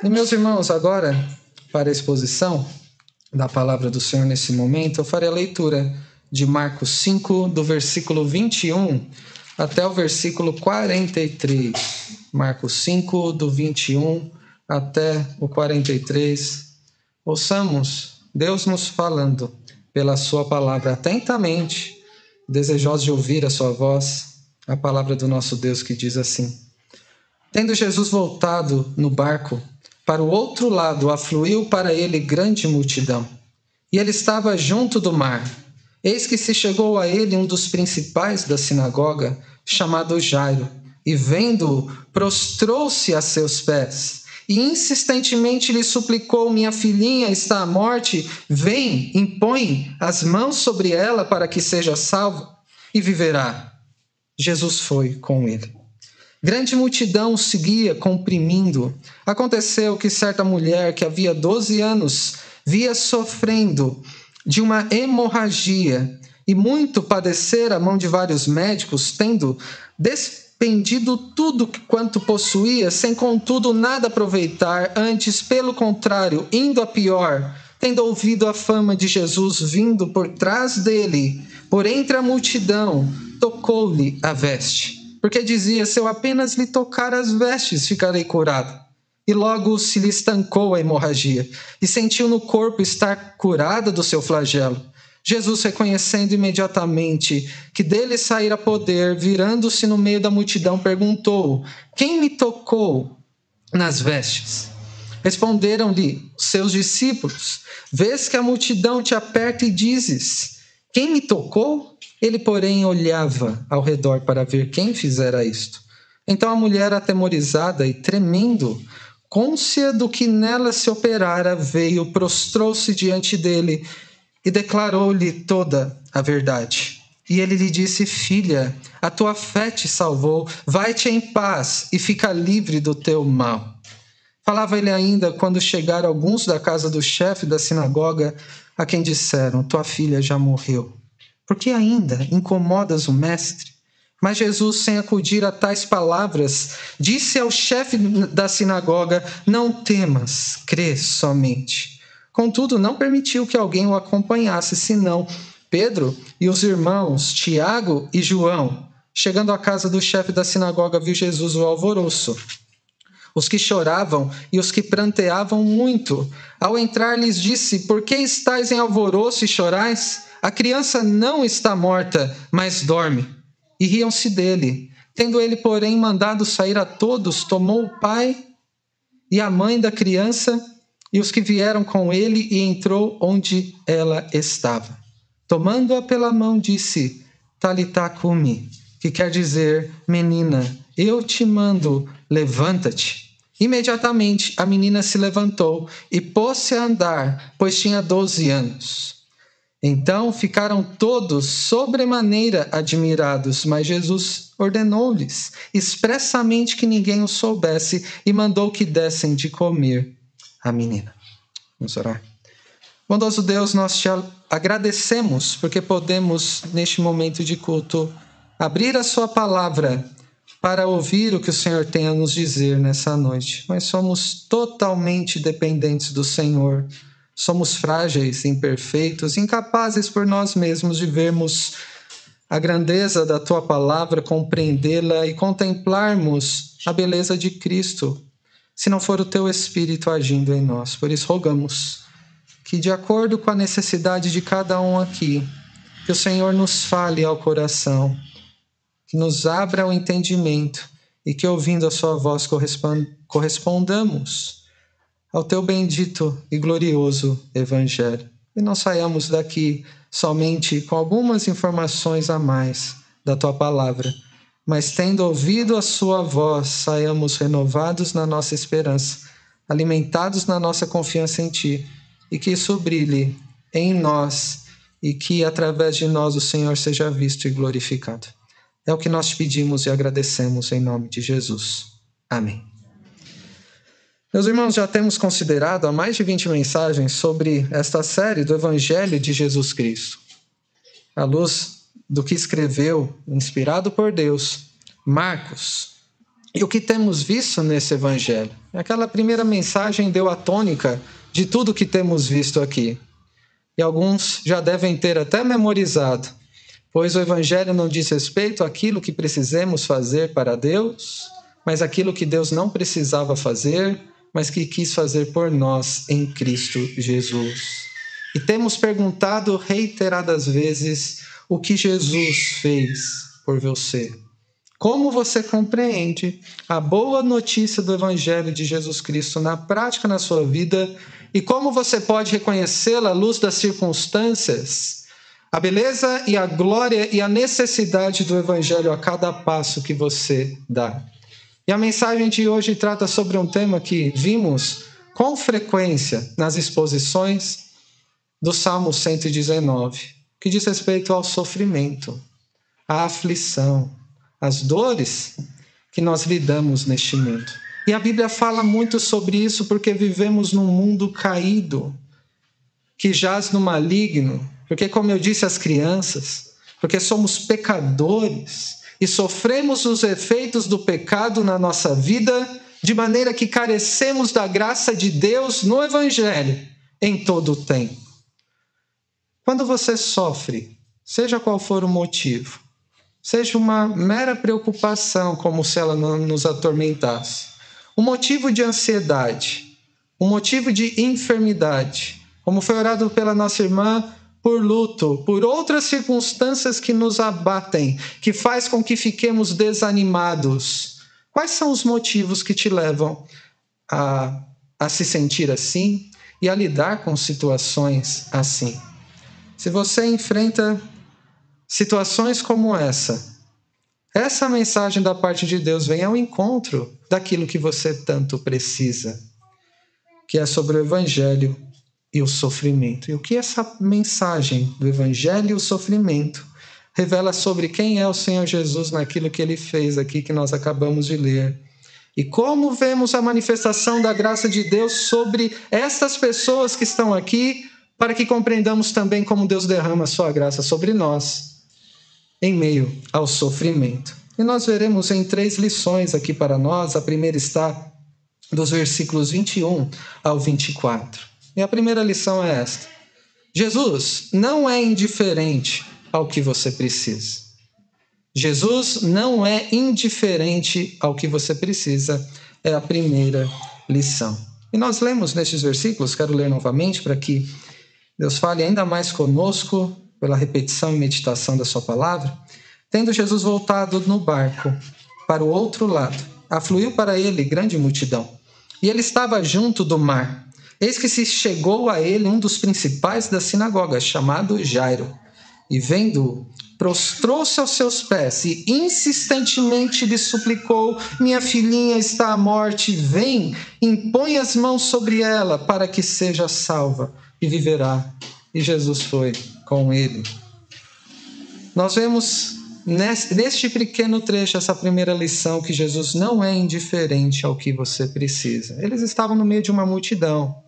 E meus irmãos, agora, para a exposição da palavra do Senhor nesse momento, eu farei a leitura de Marcos 5, do versículo 21 até o versículo 43. Marcos 5, do 21 até o 43. Ouçamos Deus nos falando pela Sua palavra atentamente, desejosos de ouvir a Sua voz, a palavra do nosso Deus que diz assim: Tendo Jesus voltado no barco para o outro lado, afluiu para ele grande multidão. E ele estava junto do mar. Eis que se chegou a ele um dos principais da sinagoga, chamado Jairo, e vendo-o, prostrou-se a seus pés e insistentemente lhe suplicou: Minha filhinha está à morte, vem, impõe as mãos sobre ela para que seja salva e viverá. Jesus foi com ele. Grande multidão seguia, comprimindo. Aconteceu que certa mulher que havia 12 anos via sofrendo de uma hemorragia e muito padecer a mão de vários médicos, tendo despendido tudo quanto possuía, sem contudo nada aproveitar, antes, pelo contrário, indo a pior, tendo ouvido a fama de Jesus vindo por trás dele, por entre a multidão, tocou-lhe a veste porque dizia: Se eu apenas lhe tocar as vestes, ficarei curado. E logo se lhe estancou a hemorragia, e sentiu no corpo estar curada do seu flagelo. Jesus, reconhecendo imediatamente que dele saíra poder, virando-se no meio da multidão, perguntou: Quem me tocou nas vestes? Responderam-lhe seus discípulos: Vês que a multidão te aperta e dizes: Quem me tocou? Ele, porém, olhava ao redor para ver quem fizera isto. Então a mulher, atemorizada e tremendo, côncia do que nela se operara, veio, prostrou-se diante dele e declarou-lhe toda a verdade. E ele lhe disse: Filha, a tua fé te salvou, vai-te em paz e fica livre do teu mal. Falava ele ainda quando chegaram alguns da casa do chefe da sinagoga, a quem disseram: Tua filha já morreu por que ainda incomodas o Mestre? Mas Jesus, sem acudir a tais palavras, disse ao chefe da sinagoga: Não temas, crê somente. Contudo, não permitiu que alguém o acompanhasse, senão Pedro e os irmãos Tiago e João. Chegando à casa do chefe da sinagoga, viu Jesus o alvoroço. Os que choravam e os que pranteavam muito. Ao entrar, lhes disse: Por que estáis em alvoroço e chorais? A criança não está morta, mas dorme. E riam-se dele. Tendo ele, porém, mandado sair a todos, tomou o pai e a mãe da criança e os que vieram com ele e entrou onde ela estava. Tomando-a pela mão, disse: Talitá cumi, que quer dizer, menina, eu te mando, levanta-te. Imediatamente a menina se levantou e pôs-se a andar, pois tinha doze anos. Então ficaram todos sobremaneira admirados, mas Jesus ordenou-lhes expressamente que ninguém o soubesse e mandou que dessem de comer a menina. Vamos orar. Bondoso Deus, nós te agradecemos porque podemos, neste momento de culto, abrir a Sua palavra para ouvir o que o Senhor tem a nos dizer nessa noite. Mas somos totalmente dependentes do Senhor Somos frágeis, imperfeitos, incapazes por nós mesmos de vermos a grandeza da tua palavra, compreendê-la e contemplarmos a beleza de Cristo, se não for o teu Espírito agindo em nós. Por isso, rogamos que, de acordo com a necessidade de cada um aqui, que o Senhor nos fale ao coração, que nos abra o entendimento e que, ouvindo a Sua voz, correspondamos ao teu bendito e glorioso Evangelho. E não saiamos daqui somente com algumas informações a mais da tua palavra, mas tendo ouvido a sua voz, saiamos renovados na nossa esperança, alimentados na nossa confiança em ti, e que isso brilhe em nós e que através de nós o Senhor seja visto e glorificado. É o que nós pedimos e agradecemos em nome de Jesus. Amém. Meus irmãos, já temos considerado há mais de 20 mensagens sobre esta série do Evangelho de Jesus Cristo. À luz do que escreveu, inspirado por Deus, Marcos, E o que temos visto nesse evangelho? Aquela primeira mensagem deu a tônica de tudo que temos visto aqui. E alguns já devem ter até memorizado, pois o evangelho não diz respeito àquilo que precisamos fazer para Deus, mas aquilo que Deus não precisava fazer, mas que quis fazer por nós em Cristo Jesus. E temos perguntado reiteradas vezes o que Jesus fez por você. Como você compreende a boa notícia do Evangelho de Jesus Cristo na prática na sua vida e como você pode reconhecê-la à luz das circunstâncias, a beleza e a glória e a necessidade do Evangelho a cada passo que você dá. E a mensagem de hoje trata sobre um tema que vimos com frequência nas exposições do Salmo 119, que diz respeito ao sofrimento, à aflição as dores que nós lidamos neste mundo. E a Bíblia fala muito sobre isso porque vivemos num mundo caído, que jaz no maligno, porque, como eu disse às crianças, porque somos pecadores e sofremos os efeitos do pecado na nossa vida, de maneira que carecemos da graça de Deus no Evangelho em todo o tempo. Quando você sofre, seja qual for o motivo, seja uma mera preocupação, como se ela não nos atormentasse. Um motivo de ansiedade, um motivo de enfermidade, como foi orado pela nossa irmã, por luto, por outras circunstâncias que nos abatem, que faz com que fiquemos desanimados. Quais são os motivos que te levam a, a se sentir assim e a lidar com situações assim? Se você enfrenta situações como essa, essa mensagem da parte de Deus vem ao encontro daquilo que você tanto precisa, que é sobre o Evangelho e o sofrimento. E o que essa mensagem do Evangelho e o sofrimento revela sobre quem é o Senhor Jesus naquilo que ele fez aqui que nós acabamos de ler. E como vemos a manifestação da graça de Deus sobre estas pessoas que estão aqui, para que compreendamos também como Deus derrama a sua graça sobre nós em meio ao sofrimento. E nós veremos em três lições aqui para nós. A primeira está dos versículos 21 ao 24. E a primeira lição é esta: Jesus não é indiferente ao que você precisa. Jesus não é indiferente ao que você precisa, é a primeira lição. E nós lemos nestes versículos, quero ler novamente para que Deus fale ainda mais conosco pela repetição e meditação da Sua palavra, tendo Jesus voltado no barco para o outro lado, afluiu para ele grande multidão. E ele estava junto do mar. Eis que se chegou a ele um dos principais da sinagoga, chamado Jairo. E vendo-o, prostrou-se aos seus pés e insistentemente lhe suplicou: Minha filhinha está à morte, vem, impõe as mãos sobre ela para que seja salva e viverá. E Jesus foi com ele. Nós vemos neste pequeno trecho essa primeira lição que Jesus não é indiferente ao que você precisa. Eles estavam no meio de uma multidão.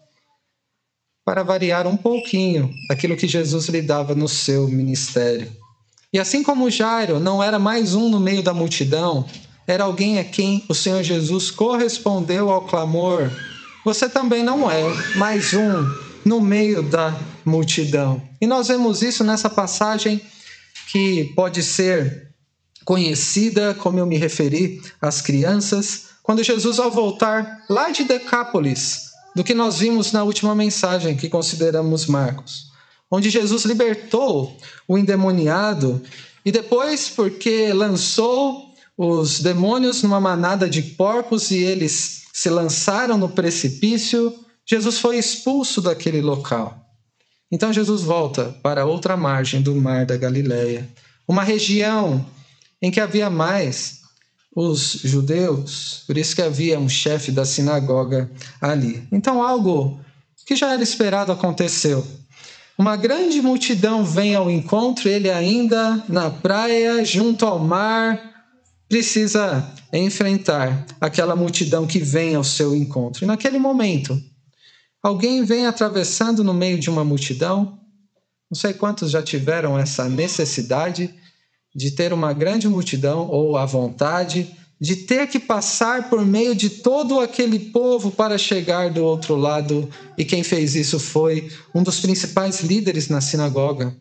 Para variar um pouquinho aquilo que Jesus lhe dava no seu ministério. E assim como Jairo não era mais um no meio da multidão, era alguém a quem o Senhor Jesus correspondeu ao clamor. Você também não é mais um no meio da multidão. E nós vemos isso nessa passagem que pode ser conhecida, como eu me referi às crianças, quando Jesus, ao voltar lá de Decápolis, do que nós vimos na última mensagem que consideramos Marcos, onde Jesus libertou o endemoniado e depois, porque lançou os demônios numa manada de porcos e eles se lançaram no precipício, Jesus foi expulso daquele local. Então Jesus volta para outra margem do mar da Galileia, uma região em que havia mais os judeus, por isso que havia um chefe da sinagoga ali. Então algo que já era esperado aconteceu. Uma grande multidão vem ao encontro, ele ainda na praia, junto ao mar, precisa enfrentar aquela multidão que vem ao seu encontro. E naquele momento, Alguém vem atravessando no meio de uma multidão. Não sei quantos já tiveram essa necessidade de ter uma grande multidão ou a vontade de ter que passar por meio de todo aquele povo para chegar do outro lado. E quem fez isso foi um dos principais líderes na sinagoga,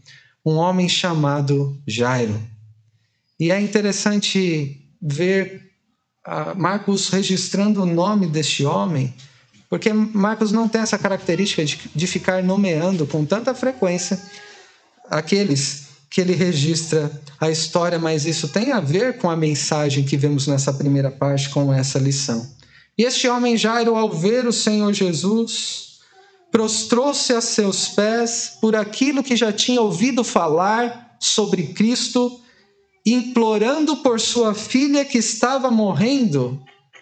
um homem chamado Jairo. E é interessante ver uh, Marcos registrando o nome deste homem, porque Marcos não tem essa característica de ficar nomeando com tanta frequência aqueles que ele registra a história, mas isso tem a ver com a mensagem que vemos nessa primeira parte, com essa lição. E este homem Jairo, ao ver o Senhor Jesus, prostrou-se a seus pés por aquilo que já tinha ouvido falar sobre Cristo, implorando por sua filha que estava morrendo,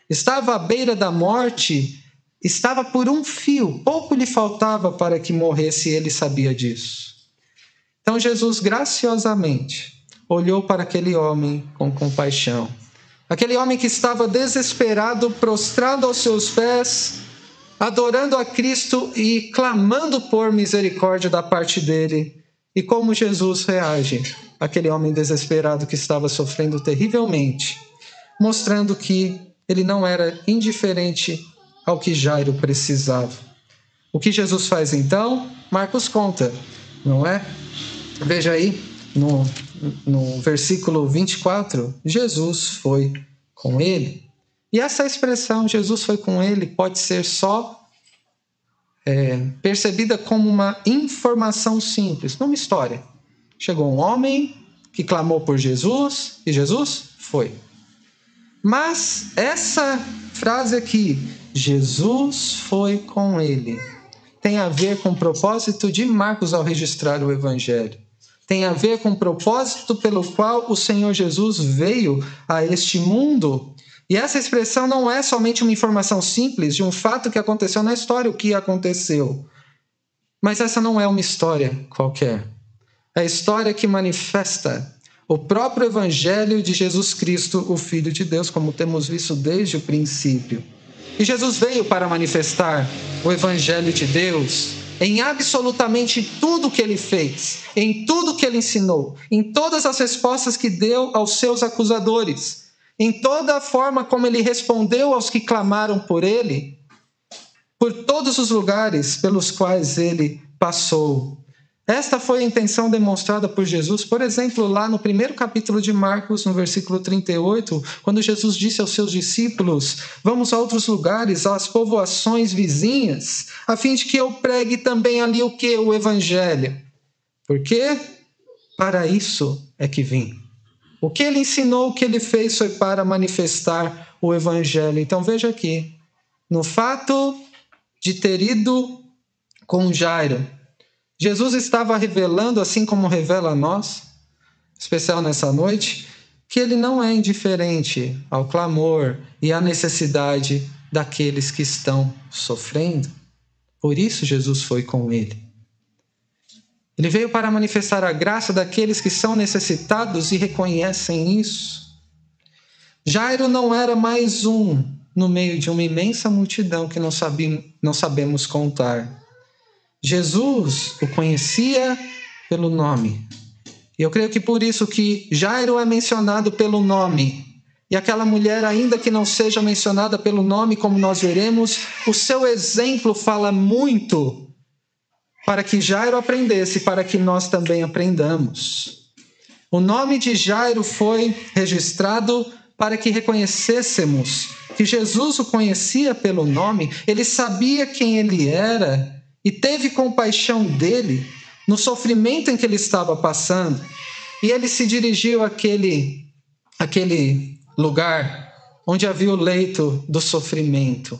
estava à beira da morte, estava por um fio, pouco lhe faltava para que morresse, e ele sabia disso. Então Jesus graciosamente olhou para aquele homem com compaixão. Aquele homem que estava desesperado, prostrado aos seus pés, adorando a Cristo e clamando por misericórdia da parte dele. E como Jesus reage? Aquele homem desesperado que estava sofrendo terrivelmente, mostrando que ele não era indiferente ao que Jairo precisava. O que Jesus faz então? Marcos conta, não é? Veja aí no, no versículo 24: Jesus foi com ele. E essa expressão, Jesus foi com ele, pode ser só é, percebida como uma informação simples, não uma história. Chegou um homem que clamou por Jesus e Jesus foi. Mas essa frase aqui, Jesus foi com ele, tem a ver com o propósito de Marcos ao registrar o Evangelho tem a ver com o propósito pelo qual o Senhor Jesus veio a este mundo. E essa expressão não é somente uma informação simples de um fato que aconteceu na história, o que aconteceu. Mas essa não é uma história qualquer. É a história que manifesta o próprio Evangelho de Jesus Cristo, o Filho de Deus, como temos visto desde o princípio. E Jesus veio para manifestar o Evangelho de Deus em absolutamente tudo que ele fez, em tudo que ele ensinou, em todas as respostas que deu aos seus acusadores, em toda a forma como ele respondeu aos que clamaram por ele, por todos os lugares pelos quais ele passou. Esta foi a intenção demonstrada por Jesus, por exemplo, lá no primeiro capítulo de Marcos, no versículo 38, quando Jesus disse aos seus discípulos: Vamos a outros lugares, às povoações vizinhas, a fim de que eu pregue também ali o que? O Evangelho. Porque para isso é que vim. O que ele ensinou, o que ele fez foi para manifestar o Evangelho. Então veja aqui, no fato de ter ido com Jairo, Jesus estava revelando, assim como revela a nós, especial nessa noite, que ele não é indiferente ao clamor e à necessidade daqueles que estão sofrendo. Por isso Jesus foi com ele. Ele veio para manifestar a graça daqueles que são necessitados e reconhecem isso. Jairo não era mais um no meio de uma imensa multidão que não, sabemos, não sabemos contar. Jesus o conhecia pelo nome. E eu creio que por isso que Jairo é mencionado pelo nome. E aquela mulher, ainda que não seja mencionada pelo nome, como nós veremos, o seu exemplo fala muito para que Jairo aprendesse, para que nós também aprendamos. O nome de Jairo foi registrado para que reconhecêssemos que Jesus o conhecia pelo nome, ele sabia quem ele era e teve compaixão dele no sofrimento em que ele estava passando. E ele se dirigiu àquele, àquele lugar onde havia o leito do sofrimento,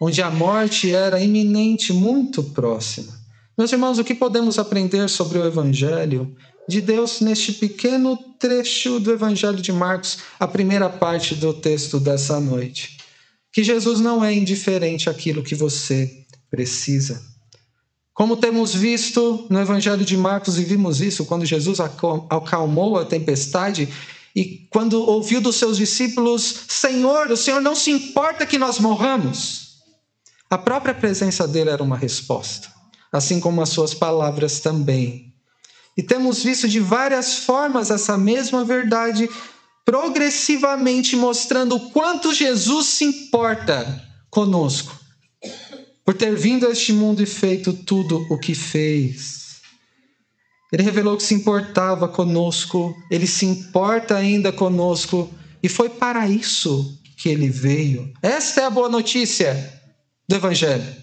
onde a morte era iminente, muito próxima. Meus irmãos, o que podemos aprender sobre o Evangelho de Deus neste pequeno trecho do Evangelho de Marcos, a primeira parte do texto dessa noite? Que Jesus não é indiferente àquilo que você precisa. Como temos visto no Evangelho de Marcos e vimos isso quando Jesus acalmou a tempestade e quando ouviu dos seus discípulos: Senhor, o Senhor não se importa que nós morramos. A própria presença dele era uma resposta, assim como as suas palavras também. E temos visto de várias formas essa mesma verdade progressivamente mostrando o quanto Jesus se importa conosco, por ter vindo a este mundo e feito tudo o que fez. Ele revelou que se importava conosco, ele se importa ainda conosco, e foi para isso que ele veio. Esta é a boa notícia do Evangelho: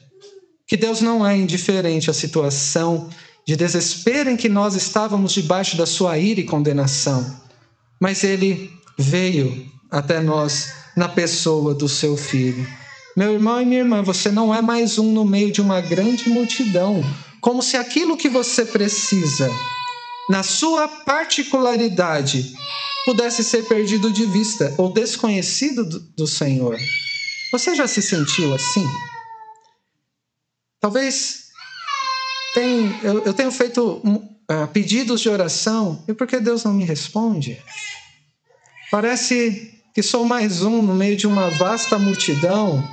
que Deus não é indiferente à situação de desespero em que nós estávamos debaixo da sua ira e condenação, mas ele veio até nós na pessoa do seu filho. Meu irmão e minha irmã, você não é mais um no meio de uma grande multidão, como se aquilo que você precisa, na sua particularidade, pudesse ser perdido de vista ou desconhecido do Senhor. Você já se sentiu assim? Talvez tem, eu, eu tenho feito uh, pedidos de oração e por que Deus não me responde? Parece que sou mais um no meio de uma vasta multidão,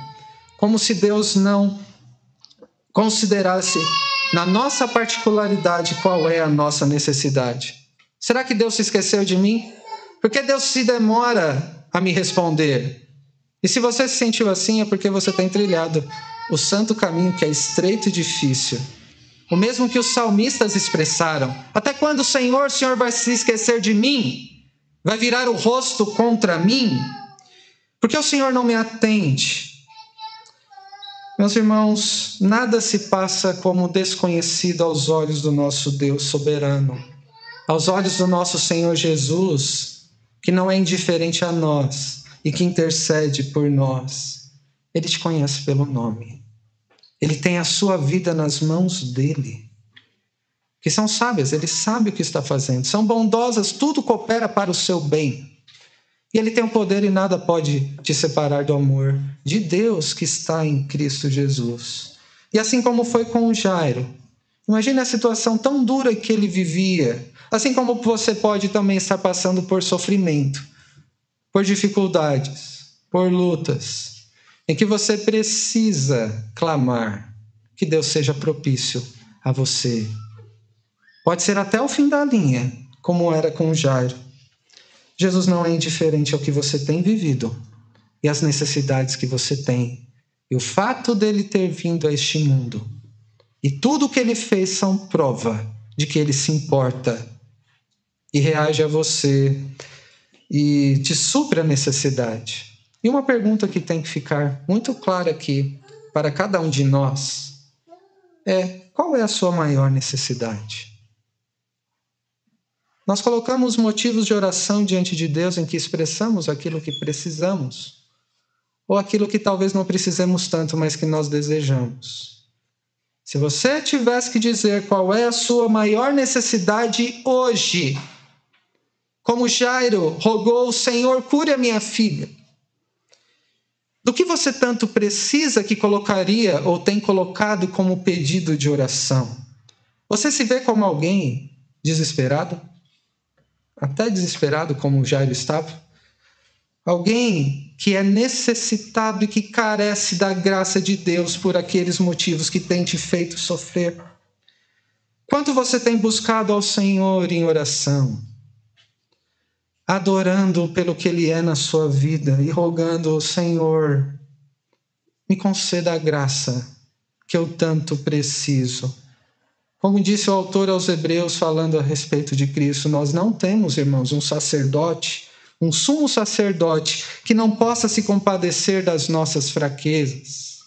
como se Deus não considerasse na nossa particularidade qual é a nossa necessidade. Será que Deus se esqueceu de mim? Por que Deus se demora a me responder? E se você se sentiu assim, é porque você tem trilhado o santo caminho que é estreito e difícil. O mesmo que os salmistas expressaram. Até quando o Senhor, o Senhor vai se esquecer de mim? Vai virar o rosto contra mim? Porque o Senhor não me atende. Meus irmãos, nada se passa como desconhecido aos olhos do nosso Deus soberano. Aos olhos do nosso Senhor Jesus, que não é indiferente a nós e que intercede por nós. Ele te conhece pelo nome. Ele tem a sua vida nas mãos dele que são sábias, ele sabe o que está fazendo, são bondosas, tudo coopera para o seu bem. E ele tem o poder e nada pode te separar do amor de Deus que está em Cristo Jesus. E assim como foi com Jairo, imagine a situação tão dura que ele vivia, assim como você pode também estar passando por sofrimento, por dificuldades, por lutas, em que você precisa clamar que Deus seja propício a você Pode ser até o fim da linha, como era com Jairo. Jesus não é indiferente ao que você tem vivido e às necessidades que você tem. E o fato dele ter vindo a este mundo e tudo o que ele fez são prova de que ele se importa e reage a você e te supre a necessidade. E uma pergunta que tem que ficar muito clara aqui para cada um de nós é: qual é a sua maior necessidade? Nós colocamos motivos de oração diante de Deus em que expressamos aquilo que precisamos, ou aquilo que talvez não precisemos tanto, mas que nós desejamos. Se você tivesse que dizer qual é a sua maior necessidade hoje, como Jairo rogou, Senhor, cure a minha filha. Do que você tanto precisa que colocaria ou tem colocado como pedido de oração? Você se vê como alguém desesperado? Até desesperado como Jairo estava. Alguém que é necessitado e que carece da graça de Deus por aqueles motivos que tem te feito sofrer. Quanto você tem buscado ao Senhor em oração, adorando pelo que Ele é na sua vida e rogando ao Senhor, me conceda a graça que eu tanto preciso como disse o autor aos Hebreus, falando a respeito de Cristo, nós não temos, irmãos, um sacerdote, um sumo sacerdote que não possa se compadecer das nossas fraquezas,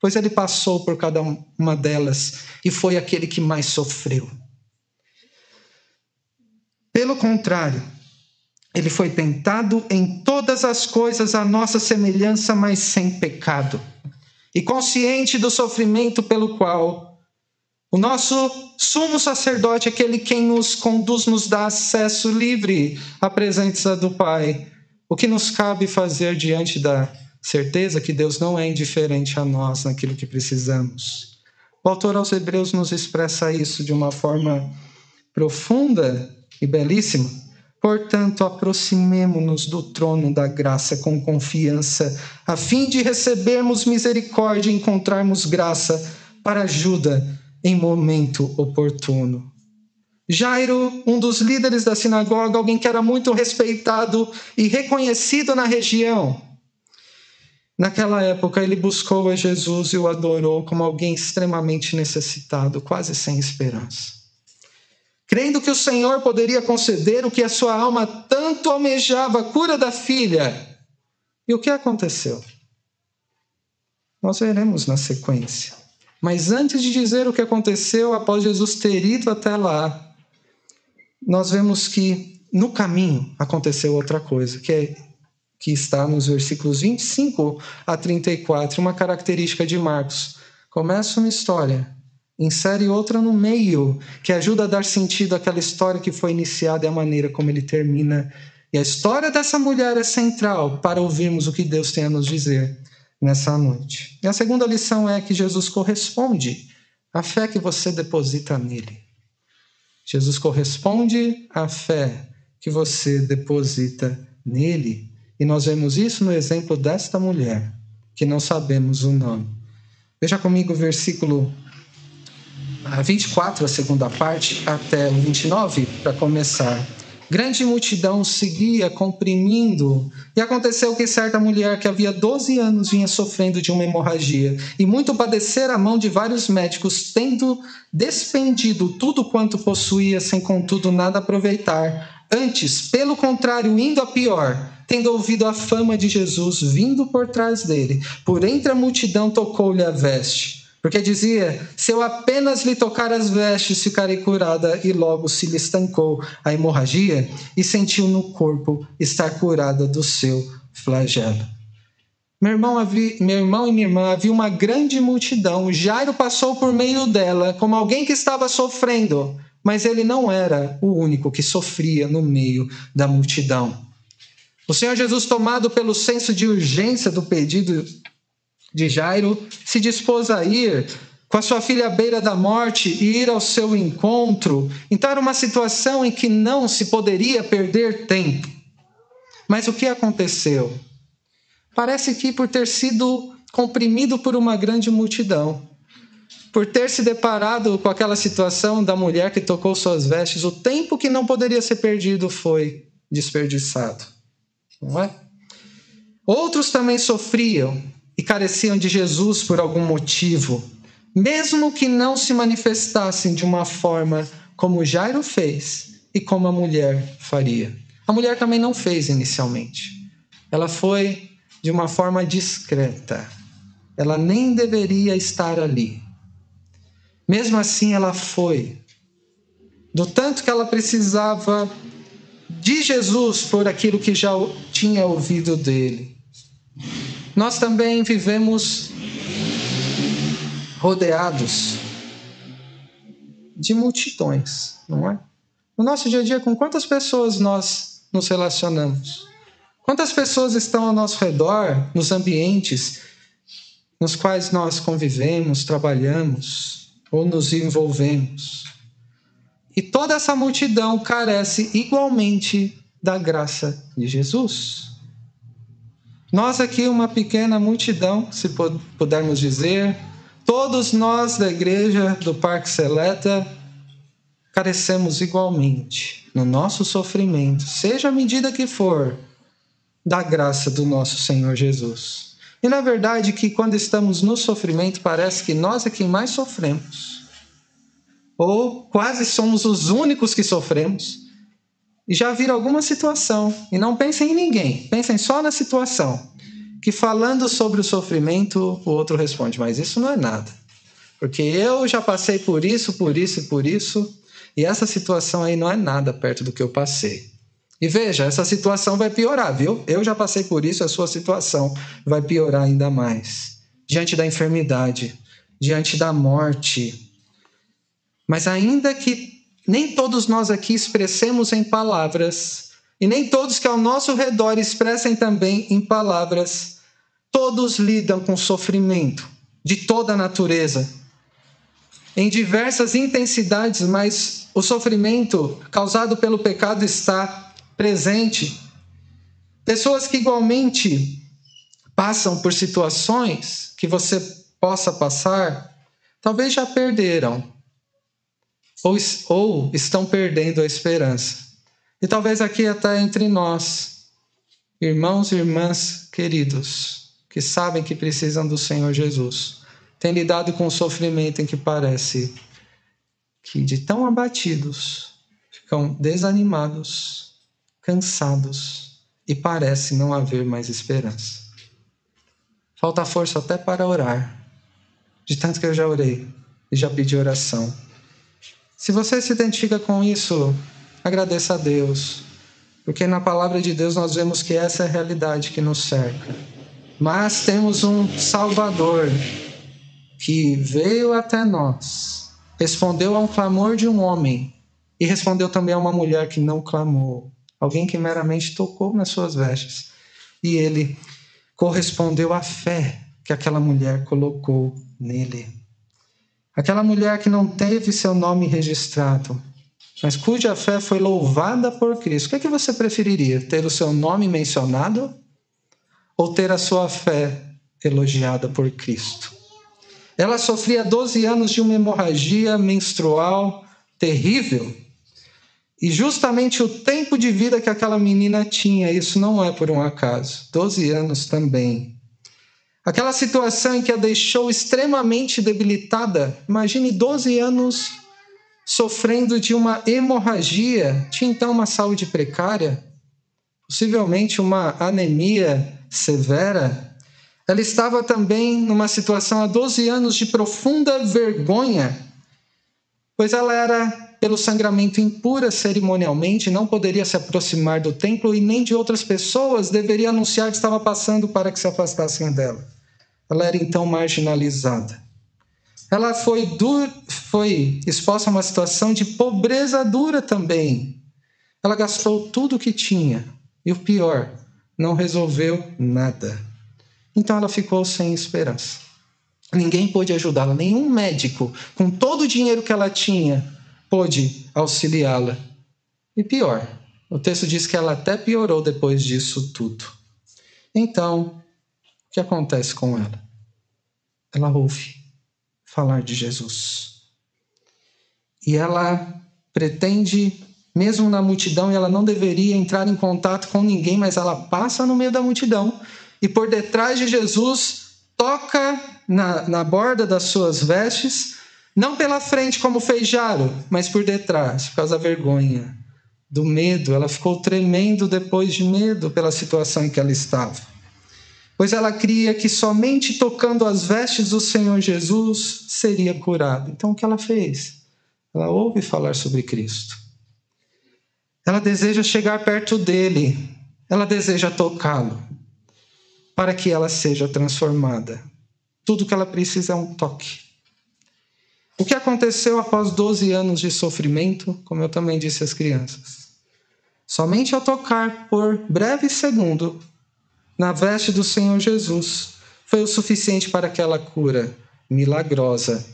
pois ele passou por cada uma delas e foi aquele que mais sofreu. Pelo contrário, ele foi tentado em todas as coisas à nossa semelhança, mas sem pecado, e consciente do sofrimento pelo qual o nosso sumo sacerdote, aquele quem nos conduz, nos dá acesso livre à presença do Pai. O que nos cabe fazer diante da certeza que Deus não é indiferente a nós naquilo que precisamos? O autor aos Hebreus nos expressa isso de uma forma profunda e belíssima. Portanto, aproximemo-nos do trono da graça com confiança, a fim de recebermos misericórdia e encontrarmos graça para ajuda em momento oportuno. Jairo, um dos líderes da sinagoga, alguém que era muito respeitado e reconhecido na região. Naquela época, ele buscou a Jesus e o adorou como alguém extremamente necessitado, quase sem esperança. Crendo que o Senhor poderia conceder o que a sua alma tanto almejava, a cura da filha. E o que aconteceu? Nós veremos na sequência. Mas antes de dizer o que aconteceu após Jesus ter ido até lá, nós vemos que no caminho aconteceu outra coisa, que é que está nos versículos 25 a 34, uma característica de Marcos. Começa uma história, insere outra no meio, que ajuda a dar sentido àquela história que foi iniciada e a maneira como ele termina. E a história dessa mulher é central para ouvirmos o que Deus tem a nos dizer nessa noite. E a segunda lição é que Jesus corresponde à fé que você deposita nele. Jesus corresponde à fé que você deposita nele. E nós vemos isso no exemplo desta mulher, que não sabemos o nome. Veja comigo o versículo 24, a segunda parte, até o 29, para começar. Grande multidão seguia comprimindo, e aconteceu que certa mulher que havia 12 anos vinha sofrendo de uma hemorragia, e muito padecer a mão de vários médicos, tendo despendido tudo quanto possuía, sem contudo nada aproveitar. Antes, pelo contrário, indo a pior, tendo ouvido a fama de Jesus vindo por trás dele, por entre a multidão tocou-lhe a veste porque dizia: Se eu apenas lhe tocar as vestes, ficarei curada. E logo se lhe estancou a hemorragia e sentiu no corpo estar curada do seu flagelo. Meu irmão, meu irmão e minha irmã, havia uma grande multidão. Jairo passou por meio dela como alguém que estava sofrendo, mas ele não era o único que sofria no meio da multidão. O Senhor Jesus, tomado pelo senso de urgência do pedido de Jairo, se dispôs a ir com a sua filha à beira da morte e ir ao seu encontro. Então era uma situação em que não se poderia perder tempo. Mas o que aconteceu? Parece que por ter sido comprimido por uma grande multidão, por ter se deparado com aquela situação da mulher que tocou suas vestes, o tempo que não poderia ser perdido foi desperdiçado. Não é? Outros também sofriam e careciam de Jesus por algum motivo, mesmo que não se manifestassem de uma forma como Jairo fez e como a mulher faria. A mulher também não fez inicialmente. Ela foi de uma forma discreta. Ela nem deveria estar ali. Mesmo assim, ela foi. Do tanto que ela precisava de Jesus por aquilo que já tinha ouvido dele. Nós também vivemos rodeados de multidões, não é? No nosso dia a dia, com quantas pessoas nós nos relacionamos? Quantas pessoas estão ao nosso redor, nos ambientes nos quais nós convivemos, trabalhamos ou nos envolvemos? E toda essa multidão carece igualmente da graça de Jesus. Nós aqui, uma pequena multidão, se pudermos dizer, todos nós da igreja do Parque Seleta carecemos igualmente no nosso sofrimento, seja a medida que for, da graça do nosso Senhor Jesus. E na verdade que quando estamos no sofrimento parece que nós é quem mais sofremos. Ou quase somos os únicos que sofremos e já viram alguma situação, e não pensem em ninguém, pensem só na situação, que falando sobre o sofrimento, o outro responde: Mas isso não é nada, porque eu já passei por isso, por isso e por isso, e essa situação aí não é nada perto do que eu passei. E veja, essa situação vai piorar, viu? Eu já passei por isso, a sua situação vai piorar ainda mais. Diante da enfermidade, diante da morte. Mas ainda que nem todos nós aqui expressemos em palavras, e nem todos que ao nosso redor expressem também em palavras, todos lidam com sofrimento de toda a natureza, em diversas intensidades, mas o sofrimento causado pelo pecado está presente. Pessoas que igualmente passam por situações que você possa passar, talvez já perderam ou, ou estão perdendo a esperança. E talvez aqui até entre nós, irmãos e irmãs queridos, que sabem que precisam do Senhor Jesus, têm lidado com o sofrimento em que parece que de tão abatidos ficam desanimados, cansados e parece não haver mais esperança. Falta força até para orar, de tanto que eu já orei e já pedi oração. Se você se identifica com isso, agradeça a Deus, porque na palavra de Deus nós vemos que essa é a realidade que nos cerca. Mas temos um Salvador que veio até nós, respondeu a um clamor de um homem e respondeu também a uma mulher que não clamou, alguém que meramente tocou nas suas vestes. E ele correspondeu à fé que aquela mulher colocou nele. Aquela mulher que não teve seu nome registrado, mas cuja fé foi louvada por Cristo. O que, é que você preferiria? Ter o seu nome mencionado ou ter a sua fé elogiada por Cristo? Ela sofria 12 anos de uma hemorragia menstrual terrível. E justamente o tempo de vida que aquela menina tinha, isso não é por um acaso. 12 anos também Aquela situação em que a deixou extremamente debilitada. Imagine 12 anos sofrendo de uma hemorragia. Tinha então uma saúde precária, possivelmente uma anemia severa. Ela estava também numa situação há 12 anos de profunda vergonha, pois ela era, pelo sangramento, impura cerimonialmente, não poderia se aproximar do templo e nem de outras pessoas deveria anunciar que estava passando para que se afastassem dela. Ela era então marginalizada. Ela foi, foi exposta a uma situação de pobreza dura também. Ela gastou tudo o que tinha e o pior, não resolveu nada. Então ela ficou sem esperança. Ninguém pôde ajudá-la, nenhum médico, com todo o dinheiro que ela tinha, pôde auxiliá-la. E pior, o texto diz que ela até piorou depois disso tudo. Então, que acontece com ela? Ela ouve falar de Jesus. E ela pretende, mesmo na multidão, ela não deveria entrar em contato com ninguém, mas ela passa no meio da multidão e por detrás de Jesus toca na, na borda das suas vestes, não pela frente como fez Jaro, mas por detrás, por causa da vergonha, do medo. Ela ficou tremendo depois de medo pela situação em que ela estava pois ela cria que somente tocando as vestes do Senhor Jesus seria curado. Então o que ela fez? Ela ouve falar sobre Cristo. Ela deseja chegar perto dele, ela deseja tocá-lo, para que ela seja transformada. Tudo que ela precisa é um toque. O que aconteceu após 12 anos de sofrimento, como eu também disse às crianças? Somente ao tocar por breve segundo, na veste do Senhor Jesus foi o suficiente para aquela cura milagrosa,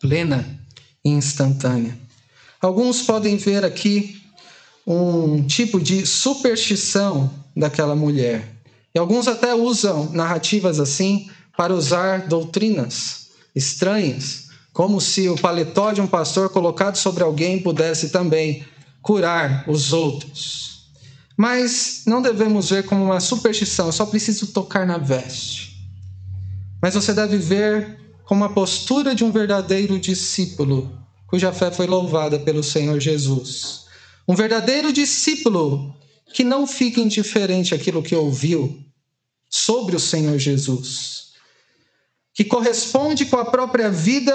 plena e instantânea. Alguns podem ver aqui um tipo de superstição daquela mulher. E alguns até usam narrativas assim para usar doutrinas estranhas, como se o paletó de um pastor colocado sobre alguém pudesse também curar os outros. Mas não devemos ver como uma superstição, eu só preciso tocar na veste. Mas você deve ver como a postura de um verdadeiro discípulo, cuja fé foi louvada pelo Senhor Jesus. Um verdadeiro discípulo que não fica indiferente àquilo que ouviu sobre o Senhor Jesus, que corresponde com a própria vida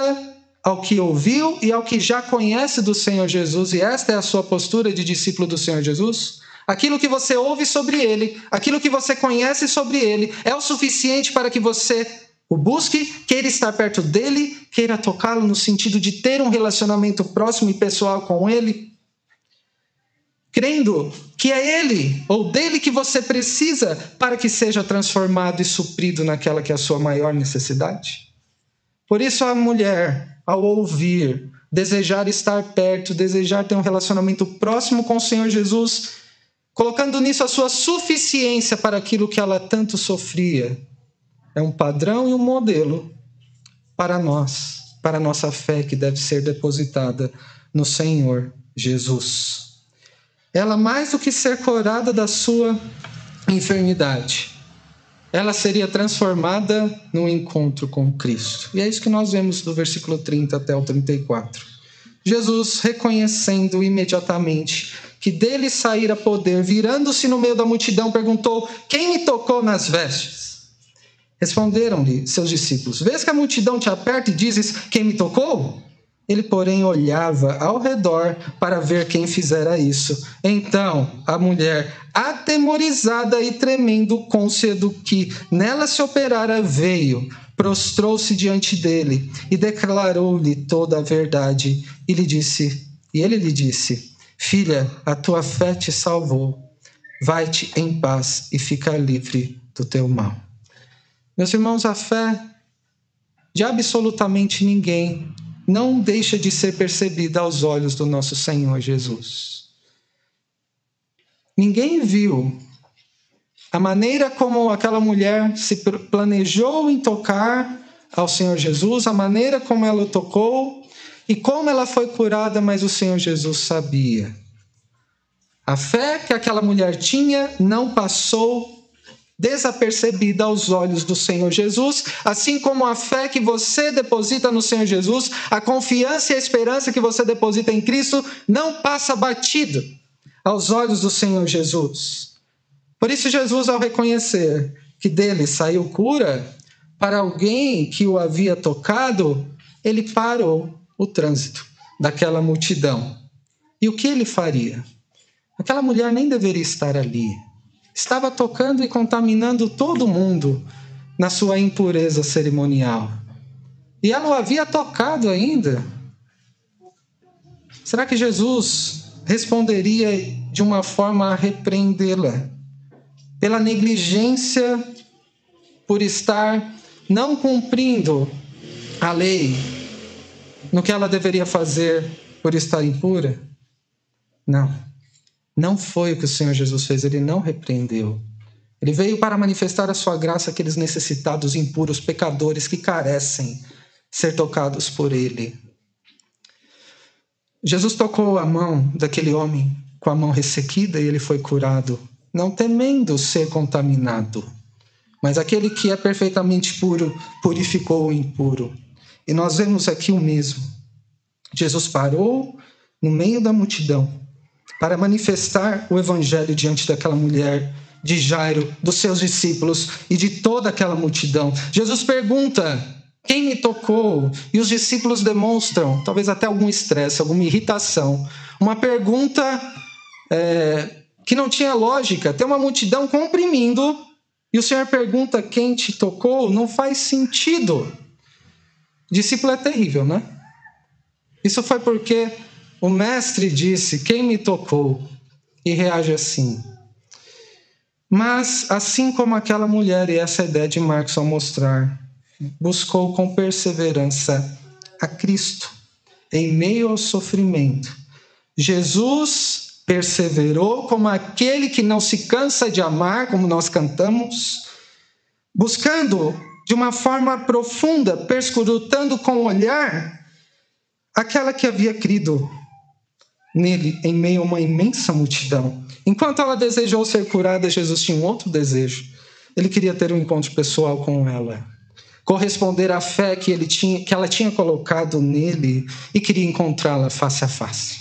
ao que ouviu e ao que já conhece do Senhor Jesus, e esta é a sua postura de discípulo do Senhor Jesus aquilo que você ouve sobre ele, aquilo que você conhece sobre ele, é o suficiente para que você o busque, queira estar perto dele, queira tocá-lo no sentido de ter um relacionamento próximo e pessoal com ele? Crendo que é ele ou dele que você precisa para que seja transformado e suprido naquela que é a sua maior necessidade? Por isso, a mulher, ao ouvir, desejar estar perto, desejar ter um relacionamento próximo com o Senhor Jesus, colocando nisso a sua suficiência para aquilo que ela tanto sofria. É um padrão e um modelo para nós. para a nossa fé que deve ser depositada no Senhor Jesus. Ela, mais do que ser curada da sua enfermidade, ela seria transformada no encontro com Cristo. E é isso que nós vemos do versículo 30 até o 34. Jesus, reconhecendo imediatamente que dele saíra poder, virando-se no meio da multidão, perguntou: Quem me tocou nas vestes? Responderam-lhe seus discípulos: Vês que a multidão te aperta e dizes: Quem me tocou? Ele, porém, olhava ao redor para ver quem fizera isso. Então, a mulher, atemorizada e tremendo, côncia do que nela se operara, veio, prostrou-se diante dele e declarou-lhe toda a verdade. E lhe disse, e ele lhe disse: Filha, a tua fé te salvou. Vai-te em paz e fica livre do teu mal. Meus irmãos, a fé de absolutamente ninguém não deixa de ser percebida aos olhos do nosso Senhor Jesus. Ninguém viu a maneira como aquela mulher se planejou em tocar ao Senhor Jesus, a maneira como ela o tocou e como ela foi curada, mas o Senhor Jesus sabia. A fé que aquela mulher tinha não passou desapercebida aos olhos do Senhor Jesus, assim como a fé que você deposita no Senhor Jesus, a confiança e a esperança que você deposita em Cristo não passa batido aos olhos do Senhor Jesus. Por isso, Jesus, ao reconhecer que dele saiu cura para alguém que o havia tocado, ele parou o trânsito daquela multidão. E o que ele faria? Aquela mulher nem deveria estar ali estava tocando e contaminando todo mundo na sua impureza cerimonial. E ela o havia tocado ainda. Será que Jesus responderia de uma forma a repreendê-la pela negligência por estar não cumprindo a lei no que ela deveria fazer por estar impura? Não. Não foi o que o Senhor Jesus fez, ele não repreendeu. Ele veio para manifestar a sua graça àqueles necessitados, impuros, pecadores que carecem ser tocados por ele. Jesus tocou a mão daquele homem com a mão ressequida e ele foi curado, não temendo ser contaminado. Mas aquele que é perfeitamente puro purificou o impuro. E nós vemos aqui o mesmo. Jesus parou no meio da multidão para manifestar o evangelho diante daquela mulher de Jairo, dos seus discípulos e de toda aquela multidão. Jesus pergunta: Quem me tocou? E os discípulos demonstram, talvez até algum estresse, alguma irritação. Uma pergunta é, que não tinha lógica. Tem uma multidão comprimindo e o Senhor pergunta: Quem te tocou? Não faz sentido. Discípulo é terrível, né? Isso foi porque o mestre disse: Quem me tocou? E reage assim. Mas, assim como aquela mulher, e essa é ideia de Marcos ao mostrar, buscou com perseverança a Cristo em meio ao sofrimento. Jesus perseverou como aquele que não se cansa de amar, como nós cantamos, buscando de uma forma profunda, perscrutando com o olhar aquela que havia crido nele em meio a uma imensa multidão. Enquanto ela desejou ser curada, Jesus tinha um outro desejo. Ele queria ter um encontro pessoal com ela, corresponder à fé que, ele tinha, que ela tinha colocado nele e queria encontrá-la face a face.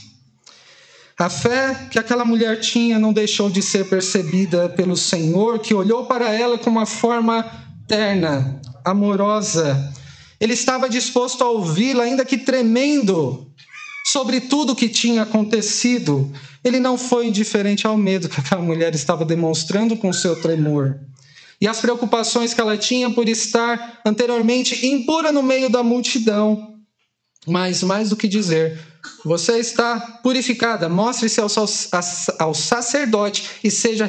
A fé que aquela mulher tinha não deixou de ser percebida pelo Senhor, que olhou para ela com uma forma terna, amorosa. Ele estava disposto a ouvi-la, ainda que tremendo, sobre tudo o que tinha acontecido. Ele não foi indiferente ao medo que aquela mulher estava demonstrando com seu tremor. E as preocupações que ela tinha por estar anteriormente impura no meio da multidão. Mas, mais do que dizer, você está purificada, mostre-se ao, ao sacerdote e seja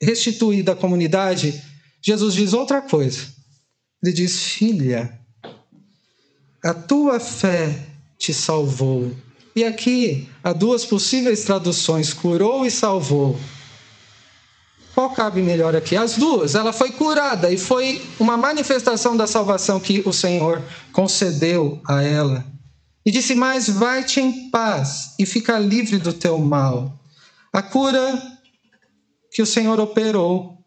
restituída à comunidade. Jesus diz outra coisa. Ele diz: Filha, a tua fé te salvou. E aqui há duas possíveis traduções: curou e salvou. Qual cabe melhor aqui? As duas. Ela foi curada e foi uma manifestação da salvação que o Senhor concedeu a ela. E disse mais: Vai-te em paz e fica livre do teu mal. A cura que o Senhor operou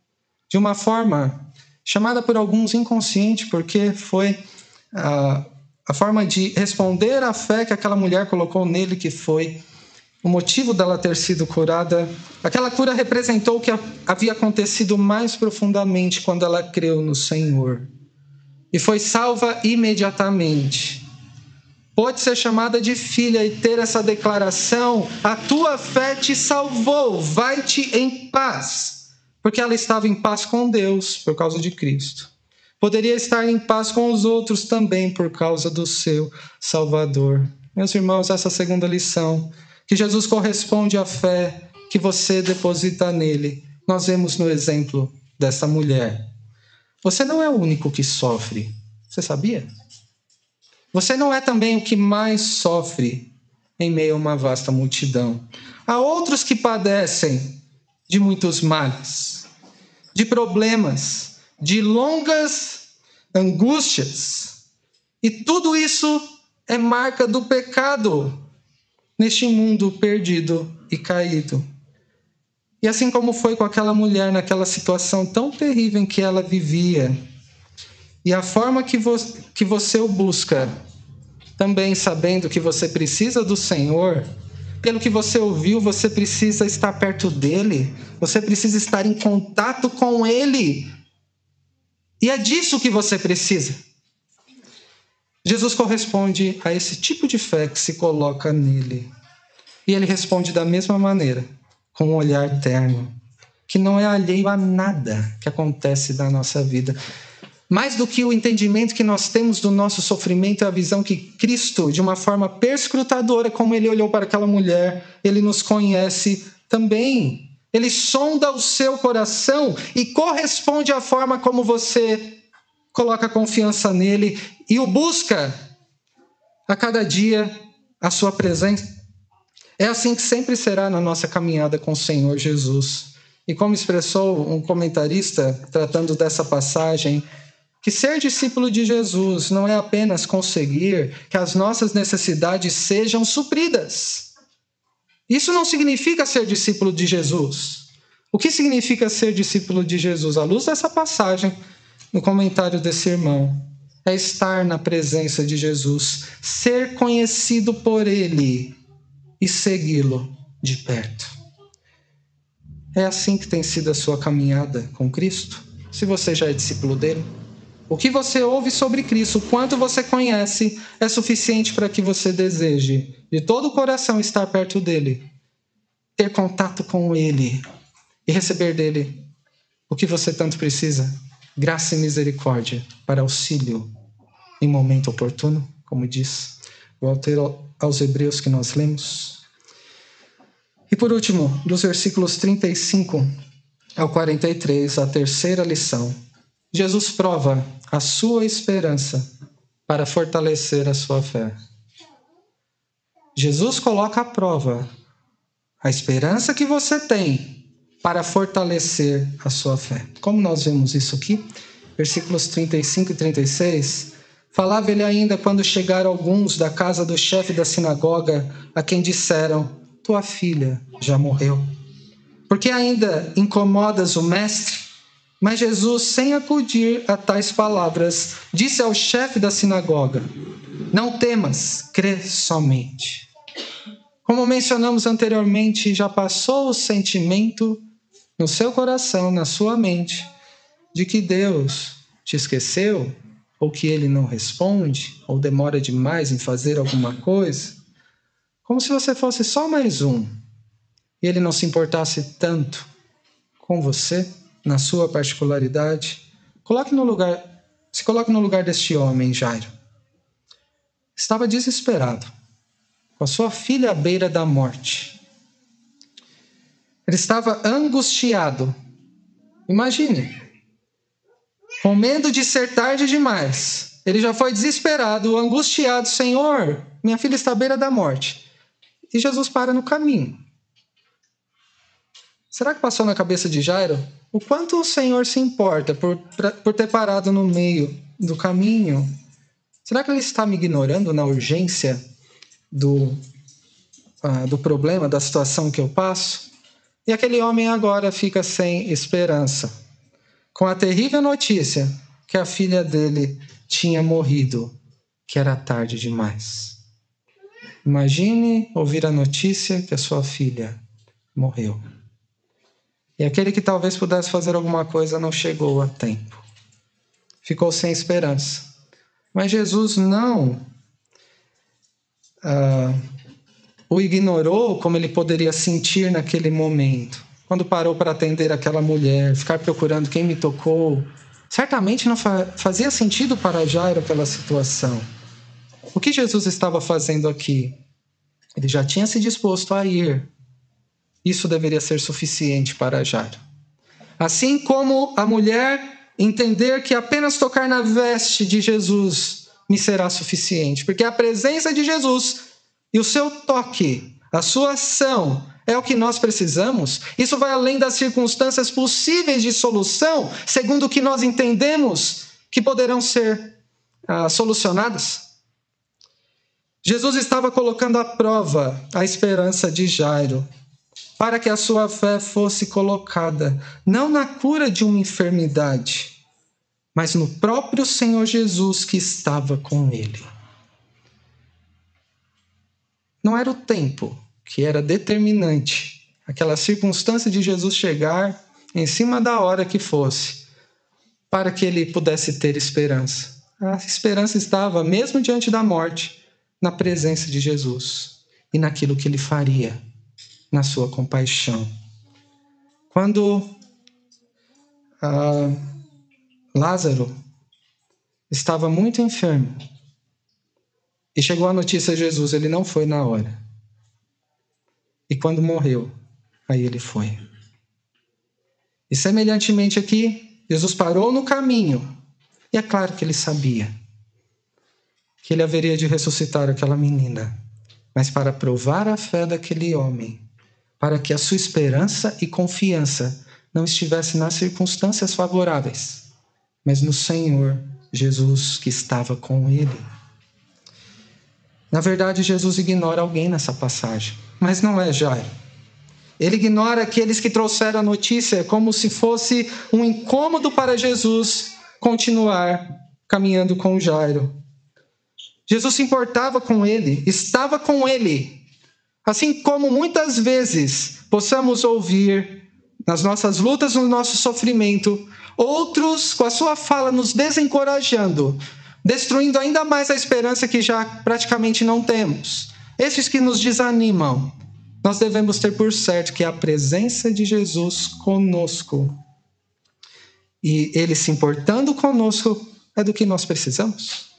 de uma forma chamada por alguns inconsciente, porque foi a, a forma de responder à fé que aquela mulher colocou nele, que foi o motivo dela ter sido curada. Aquela cura representou o que havia acontecido mais profundamente quando ela creu no Senhor. E foi salva imediatamente. Pode ser chamada de filha e ter essa declaração: a tua fé te salvou, vai-te em paz. Porque ela estava em paz com Deus por causa de Cristo. Poderia estar em paz com os outros também por causa do seu Salvador. Meus irmãos, essa segunda lição que Jesus corresponde à fé que você deposita nele. Nós vemos no exemplo dessa mulher. Você não é o único que sofre. Você sabia? Você não é também o que mais sofre em meio a uma vasta multidão. Há outros que padecem de muitos males, de problemas, de longas angústias. E tudo isso é marca do pecado neste mundo perdido e caído. E assim como foi com aquela mulher naquela situação tão terrível em que ela vivia, e a forma que, vo que você o busca, também sabendo que você precisa do Senhor, pelo que você ouviu, você precisa estar perto dele, você precisa estar em contato com ele. E é disso que você precisa. Jesus corresponde a esse tipo de fé que se coloca nele. E ele responde da mesma maneira, com um olhar terno, que não é alheio a nada que acontece na nossa vida. Mais do que o entendimento que nós temos do nosso sofrimento, é a visão que Cristo, de uma forma perscrutadora, como ele olhou para aquela mulher, ele nos conhece também. Ele sonda o seu coração e corresponde à forma como você coloca confiança nele e o busca a cada dia a sua presença. É assim que sempre será na nossa caminhada com o Senhor Jesus. E como expressou um comentarista tratando dessa passagem, que ser discípulo de Jesus não é apenas conseguir que as nossas necessidades sejam supridas. Isso não significa ser discípulo de Jesus. O que significa ser discípulo de Jesus? À luz dessa passagem, no comentário desse irmão, é estar na presença de Jesus, ser conhecido por Ele e segui-lo de perto. É assim que tem sido a sua caminhada com Cristo? Se você já é discípulo dele? O que você ouve sobre Cristo, o quanto você conhece, é suficiente para que você deseje, de todo o coração, estar perto dele, ter contato com ele e receber dele o que você tanto precisa graça e misericórdia para auxílio em momento oportuno, como diz o autor aos Hebreus que nós lemos. E por último, dos versículos 35 ao 43, a terceira lição. Jesus prova a sua esperança para fortalecer a sua fé. Jesus coloca à prova a esperança que você tem para fortalecer a sua fé. Como nós vemos isso aqui, versículos 35 e 36, falava ele ainda quando chegaram alguns da casa do chefe da sinagoga, a quem disseram: Tua filha já morreu. Porque ainda incomodas o mestre? Mas Jesus, sem acudir a tais palavras, disse ao chefe da sinagoga: Não temas, crê somente. Como mencionamos anteriormente, já passou o sentimento no seu coração, na sua mente, de que Deus te esqueceu, ou que ele não responde, ou demora demais em fazer alguma coisa, como se você fosse só mais um e ele não se importasse tanto com você, na sua particularidade. Coloque no lugar, se coloque no lugar deste homem, Jairo. Estava desesperado, com a sua filha à beira da morte. Ele estava angustiado. Imagine. Com medo de ser tarde demais. Ele já foi desesperado, angustiado. Senhor, minha filha está à beira da morte. E Jesus para no caminho. Será que passou na cabeça de Jairo o quanto o Senhor se importa por, por ter parado no meio do caminho? Será que ele está me ignorando na urgência do, uh, do problema, da situação que eu passo? E aquele homem agora fica sem esperança, com a terrível notícia que a filha dele tinha morrido, que era tarde demais. Imagine ouvir a notícia que a sua filha morreu. E aquele que talvez pudesse fazer alguma coisa não chegou a tempo. Ficou sem esperança. Mas Jesus não ah, o ignorou como ele poderia sentir naquele momento. Quando parou para atender aquela mulher, ficar procurando quem me tocou, certamente não fa fazia sentido para Jairo aquela situação. O que Jesus estava fazendo aqui? Ele já tinha se disposto a ir. Isso deveria ser suficiente para Jairo. Assim como a mulher entender que apenas tocar na veste de Jesus me será suficiente, porque a presença de Jesus e o seu toque, a sua ação, é o que nós precisamos. Isso vai além das circunstâncias possíveis de solução, segundo o que nós entendemos que poderão ser ah, solucionadas. Jesus estava colocando à prova a esperança de Jairo, para que a sua fé fosse colocada não na cura de uma enfermidade, mas no próprio Senhor Jesus que estava com ele. Não era o tempo que era determinante, aquela circunstância de Jesus chegar em cima da hora que fosse, para que ele pudesse ter esperança. A esperança estava, mesmo diante da morte, na presença de Jesus e naquilo que ele faria, na sua compaixão. Quando ah, Lázaro estava muito enfermo e chegou a notícia de Jesus, ele não foi na hora. E quando morreu, aí ele foi. E semelhantemente aqui, Jesus parou no caminho. E é claro que ele sabia que ele haveria de ressuscitar aquela menina, mas para provar a fé daquele homem, para que a sua esperança e confiança não estivesse nas circunstâncias favoráveis, mas no Senhor Jesus que estava com ele. Na verdade, Jesus ignora alguém nessa passagem, mas não é Jairo. Ele ignora aqueles que trouxeram a notícia como se fosse um incômodo para Jesus continuar caminhando com Jairo. Jesus se importava com ele, estava com ele. Assim como muitas vezes possamos ouvir nas nossas lutas, no nosso sofrimento, outros com a sua fala nos desencorajando, destruindo ainda mais a esperança que já praticamente não temos. Esses que nos desanimam, nós devemos ter por certo que a presença de Jesus conosco e ele se importando conosco é do que nós precisamos.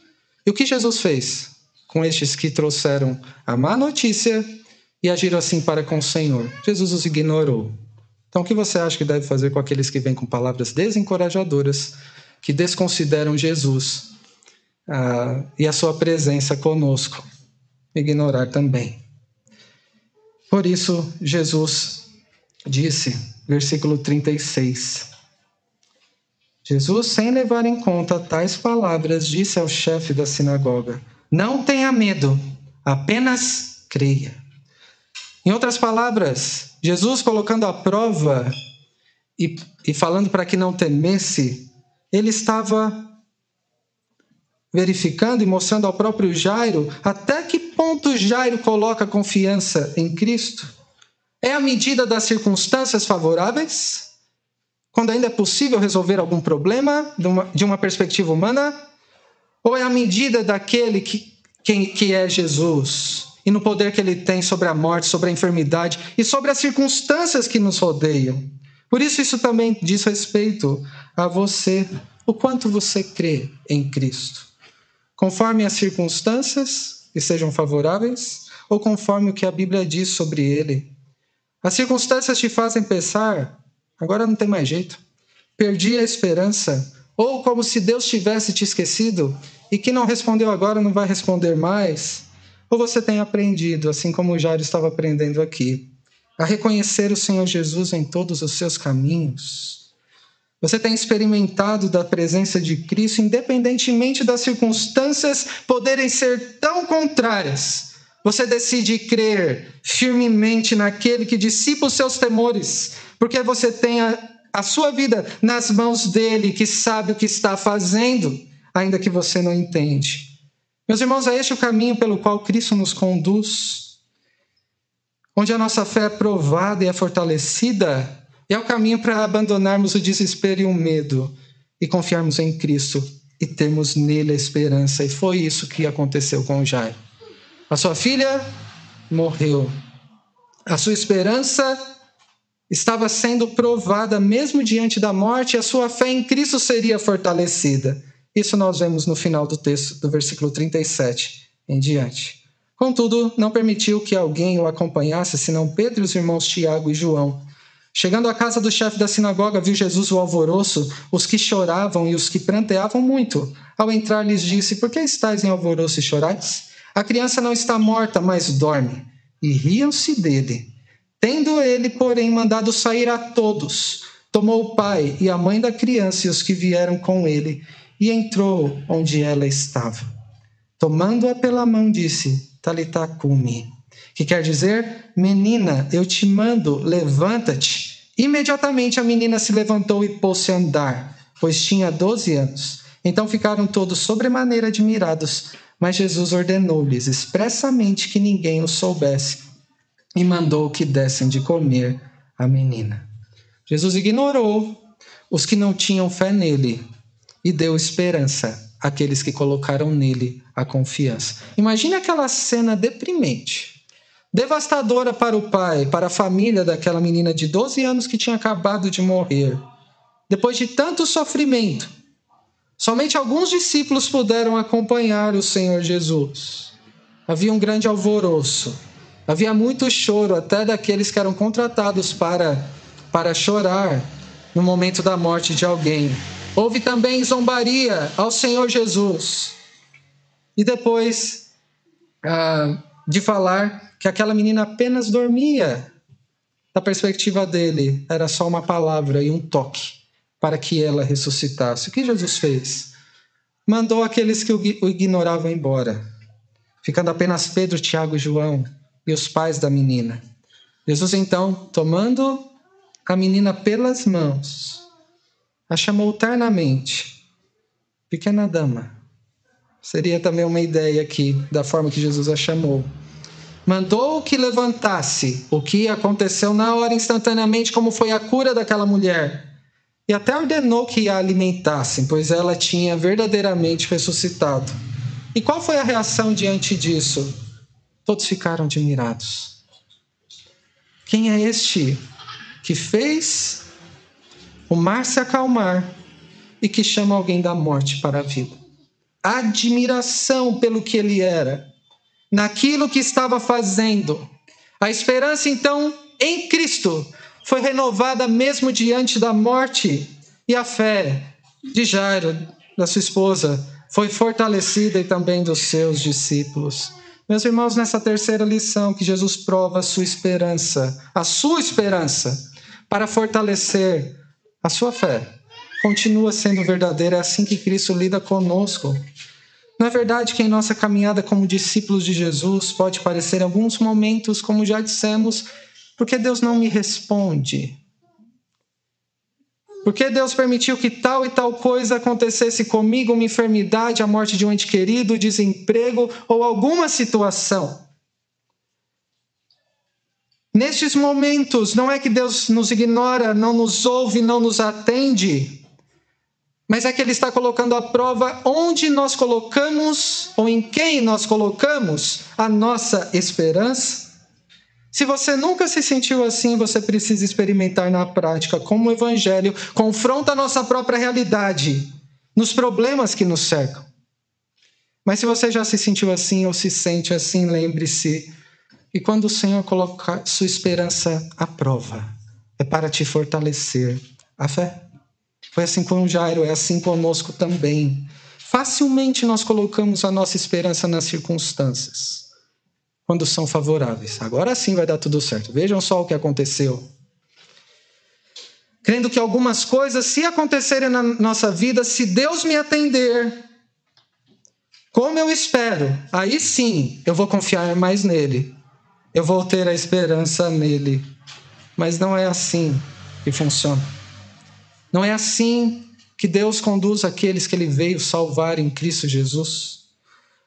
E o que Jesus fez com estes que trouxeram a má notícia e agiram assim para com o Senhor? Jesus os ignorou. Então, o que você acha que deve fazer com aqueles que vêm com palavras desencorajadoras, que desconsideram Jesus ah, e a sua presença conosco? Ignorar também. Por isso, Jesus disse, versículo 36. Jesus, sem levar em conta tais palavras, disse ao chefe da sinagoga: Não tenha medo, apenas creia. Em outras palavras, Jesus colocando à prova e, e falando para que não temesse, ele estava verificando e mostrando ao próprio Jairo até que ponto Jairo coloca confiança em Cristo. É a medida das circunstâncias favoráveis? quando ainda é possível resolver algum problema de uma, de uma perspectiva humana? Ou é a medida daquele que, que, que é Jesus e no poder que ele tem sobre a morte, sobre a enfermidade e sobre as circunstâncias que nos rodeiam? Por isso, isso também diz respeito a você, o quanto você crê em Cristo. Conforme as circunstâncias que sejam favoráveis, ou conforme o que a Bíblia diz sobre ele. As circunstâncias te fazem pensar Agora não tem mais jeito. Perdi a esperança. Ou como se Deus tivesse te esquecido e que não respondeu agora não vai responder mais. Ou você tem aprendido, assim como o Jairo estava aprendendo aqui, a reconhecer o Senhor Jesus em todos os seus caminhos? Você tem experimentado da presença de Cristo, independentemente das circunstâncias poderem ser tão contrárias. Você decide crer firmemente naquele que dissipa os seus temores, porque você tem a, a sua vida nas mãos dele, que sabe o que está fazendo, ainda que você não entende. Meus irmãos, é este o caminho pelo qual Cristo nos conduz, onde a nossa fé é provada e é fortalecida é o caminho para abandonarmos o desespero e o medo e confiarmos em Cristo e termos nele a esperança. E foi isso que aconteceu com Jairo. A sua filha morreu. A sua esperança estava sendo provada mesmo diante da morte, e a sua fé em Cristo seria fortalecida. Isso nós vemos no final do texto, do versículo 37 em diante. Contudo, não permitiu que alguém o acompanhasse, senão Pedro e os irmãos Tiago e João. Chegando à casa do chefe da sinagoga, viu Jesus o alvoroço, os que choravam e os que pranteavam muito. Ao entrar, lhes disse: Por que estáis em alvoroço e chorais? A criança não está morta, mas dorme. E riam-se dele. Tendo ele, porém, mandado sair a todos, tomou o pai e a mãe da criança e os que vieram com ele, e entrou onde ela estava. Tomando-a pela mão, disse: Talita cumi que quer dizer: Menina, eu te mando, levanta-te. Imediatamente a menina se levantou e pôs-se a andar, pois tinha doze anos. Então ficaram todos sobremaneira admirados, mas Jesus ordenou-lhes expressamente que ninguém o soubesse e mandou que dessem de comer a menina. Jesus ignorou os que não tinham fé nele e deu esperança àqueles que colocaram nele a confiança. Imagine aquela cena deprimente devastadora para o pai, para a família daquela menina de 12 anos que tinha acabado de morrer. Depois de tanto sofrimento, somente alguns discípulos puderam acompanhar o Senhor Jesus. Havia um grande alvoroço, havia muito choro, até daqueles que eram contratados para, para chorar no momento da morte de alguém. Houve também zombaria ao Senhor Jesus. E depois ah, de falar que aquela menina apenas dormia. Da perspectiva dele, era só uma palavra e um toque para que ela ressuscitasse. O que Jesus fez? Mandou aqueles que o ignoravam embora, ficando apenas Pedro, Tiago e João e os pais da menina. Jesus então, tomando a menina pelas mãos, a chamou ternamente, pequena dama. Seria também uma ideia aqui da forma que Jesus a chamou mandou que levantasse, o que aconteceu na hora instantaneamente, como foi a cura daquela mulher. E até ordenou que a alimentassem, pois ela tinha verdadeiramente ressuscitado. E qual foi a reação diante disso? Todos ficaram admirados. Quem é este que fez o mar se acalmar e que chama alguém da morte para a vida? Admiração pelo que ele era naquilo que estava fazendo. A esperança, então, em Cristo foi renovada mesmo diante da morte, e a fé de Jairo, da sua esposa, foi fortalecida e também dos seus discípulos. Meus irmãos, nessa terceira lição que Jesus prova a sua esperança, a sua esperança, para fortalecer a sua fé, continua sendo verdadeira, é assim que Cristo lida conosco. Não é verdade que em nossa caminhada como discípulos de Jesus pode parecer alguns momentos, como já dissemos, porque Deus não me responde? Porque Deus permitiu que tal e tal coisa acontecesse comigo, uma enfermidade, a morte de um ente querido, desemprego ou alguma situação? Nestes momentos, não é que Deus nos ignora, não nos ouve, não nos atende, mas é que ele está colocando à prova onde nós colocamos, ou em quem nós colocamos, a nossa esperança. Se você nunca se sentiu assim, você precisa experimentar na prática como o Evangelho confronta a nossa própria realidade nos problemas que nos cercam. Mas se você já se sentiu assim ou se sente assim, lembre-se que quando o Senhor coloca sua esperança à prova, é para te fortalecer a fé. Foi assim com Jairo, é assim conosco também. Facilmente nós colocamos a nossa esperança nas circunstâncias. quando são favoráveis. Agora sim vai dar tudo certo. Vejam só o que aconteceu. Crendo que algumas coisas, se acontecerem na nossa vida, se Deus me atender, como eu espero, aí sim eu vou confiar mais nele. Eu vou ter a esperança nele. Mas não é assim que funciona. Não é assim que Deus conduz aqueles que ele veio salvar em Cristo Jesus.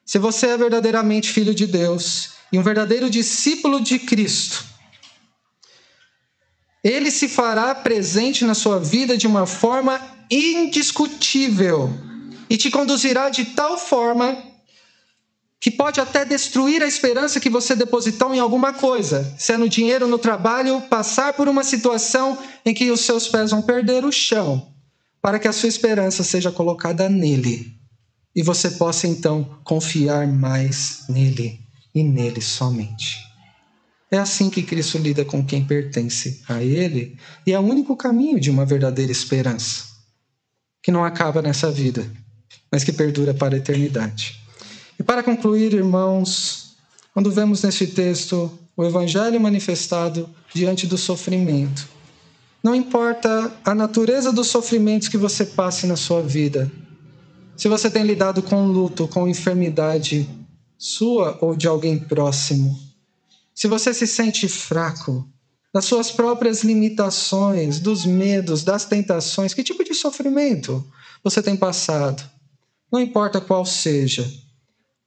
Se você é verdadeiramente filho de Deus e um verdadeiro discípulo de Cristo, ele se fará presente na sua vida de uma forma indiscutível e te conduzirá de tal forma que pode até destruir a esperança que você depositou em alguma coisa, se no dinheiro, no trabalho, passar por uma situação em que os seus pés vão perder o chão, para que a sua esperança seja colocada nele e você possa então confiar mais nele e nele somente. É assim que Cristo lida com quem pertence a Ele e é o único caminho de uma verdadeira esperança, que não acaba nessa vida, mas que perdura para a eternidade. E para concluir, irmãos, quando vemos neste texto o Evangelho manifestado diante do sofrimento, não importa a natureza dos sofrimentos que você passe na sua vida, se você tem lidado com luto, com enfermidade sua ou de alguém próximo, se você se sente fraco, das suas próprias limitações, dos medos, das tentações, que tipo de sofrimento você tem passado? Não importa qual seja,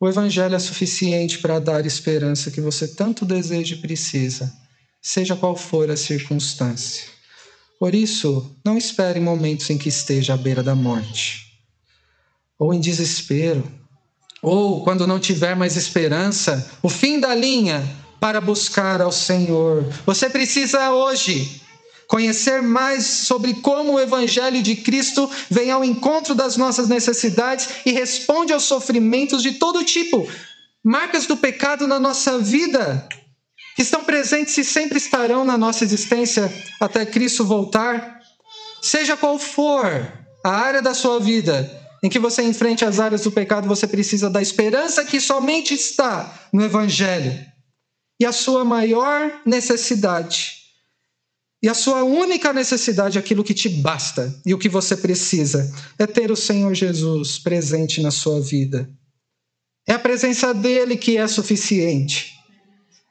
o Evangelho é suficiente para dar esperança que você tanto deseja e precisa, seja qual for a circunstância. Por isso, não espere momentos em que esteja à beira da morte, ou em desespero, ou quando não tiver mais esperança, o fim da linha para buscar ao Senhor. Você precisa hoje conhecer mais sobre como o Evangelho de Cristo vem ao encontro das nossas necessidades e responde aos sofrimentos de todo tipo, marcas do pecado na nossa vida, que estão presentes e sempre estarão na nossa existência até Cristo voltar. Seja qual for a área da sua vida em que você enfrente as áreas do pecado, você precisa da esperança que somente está no Evangelho. E a sua maior necessidade e a sua única necessidade, aquilo que te basta e o que você precisa, é ter o Senhor Jesus presente na sua vida. É a presença dele que é suficiente.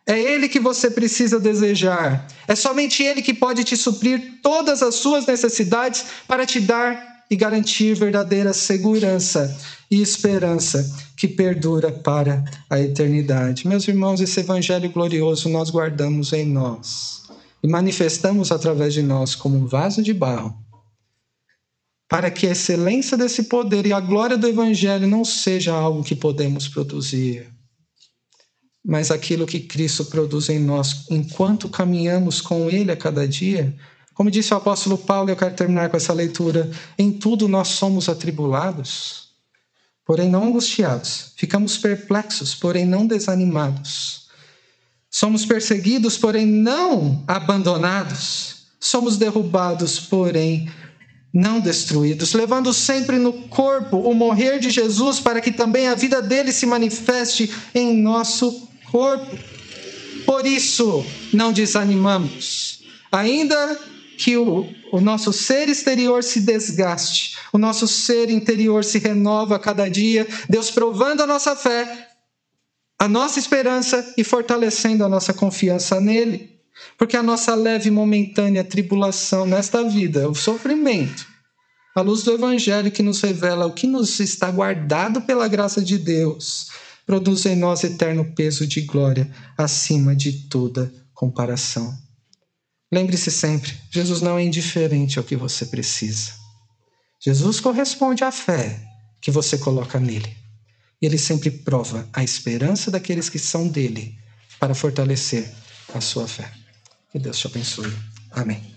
É ele que você precisa desejar. É somente ele que pode te suprir todas as suas necessidades para te dar e garantir verdadeira segurança e esperança que perdura para a eternidade. Meus irmãos, esse evangelho glorioso nós guardamos em nós e manifestamos através de nós como um vaso de barro, para que a excelência desse poder e a glória do Evangelho não seja algo que podemos produzir, mas aquilo que Cristo produz em nós enquanto caminhamos com Ele a cada dia. Como disse o apóstolo Paulo, eu quero terminar com essa leitura: em tudo nós somos atribulados, porém não angustiados, ficamos perplexos, porém não desanimados Somos perseguidos, porém não abandonados. Somos derrubados, porém não destruídos, levando sempre no corpo o morrer de Jesus, para que também a vida dele se manifeste em nosso corpo. Por isso, não desanimamos. Ainda que o, o nosso ser exterior se desgaste, o nosso ser interior se renova a cada dia, Deus provando a nossa fé, a nossa esperança e fortalecendo a nossa confiança nele. Porque a nossa leve e momentânea tribulação nesta vida, o sofrimento, a luz do Evangelho que nos revela o que nos está guardado pela graça de Deus, produz em nós eterno peso de glória acima de toda comparação. Lembre-se sempre: Jesus não é indiferente ao que você precisa. Jesus corresponde à fé que você coloca nele. Ele sempre prova a esperança daqueles que são dele para fortalecer a sua fé. Que Deus te abençoe. Amém.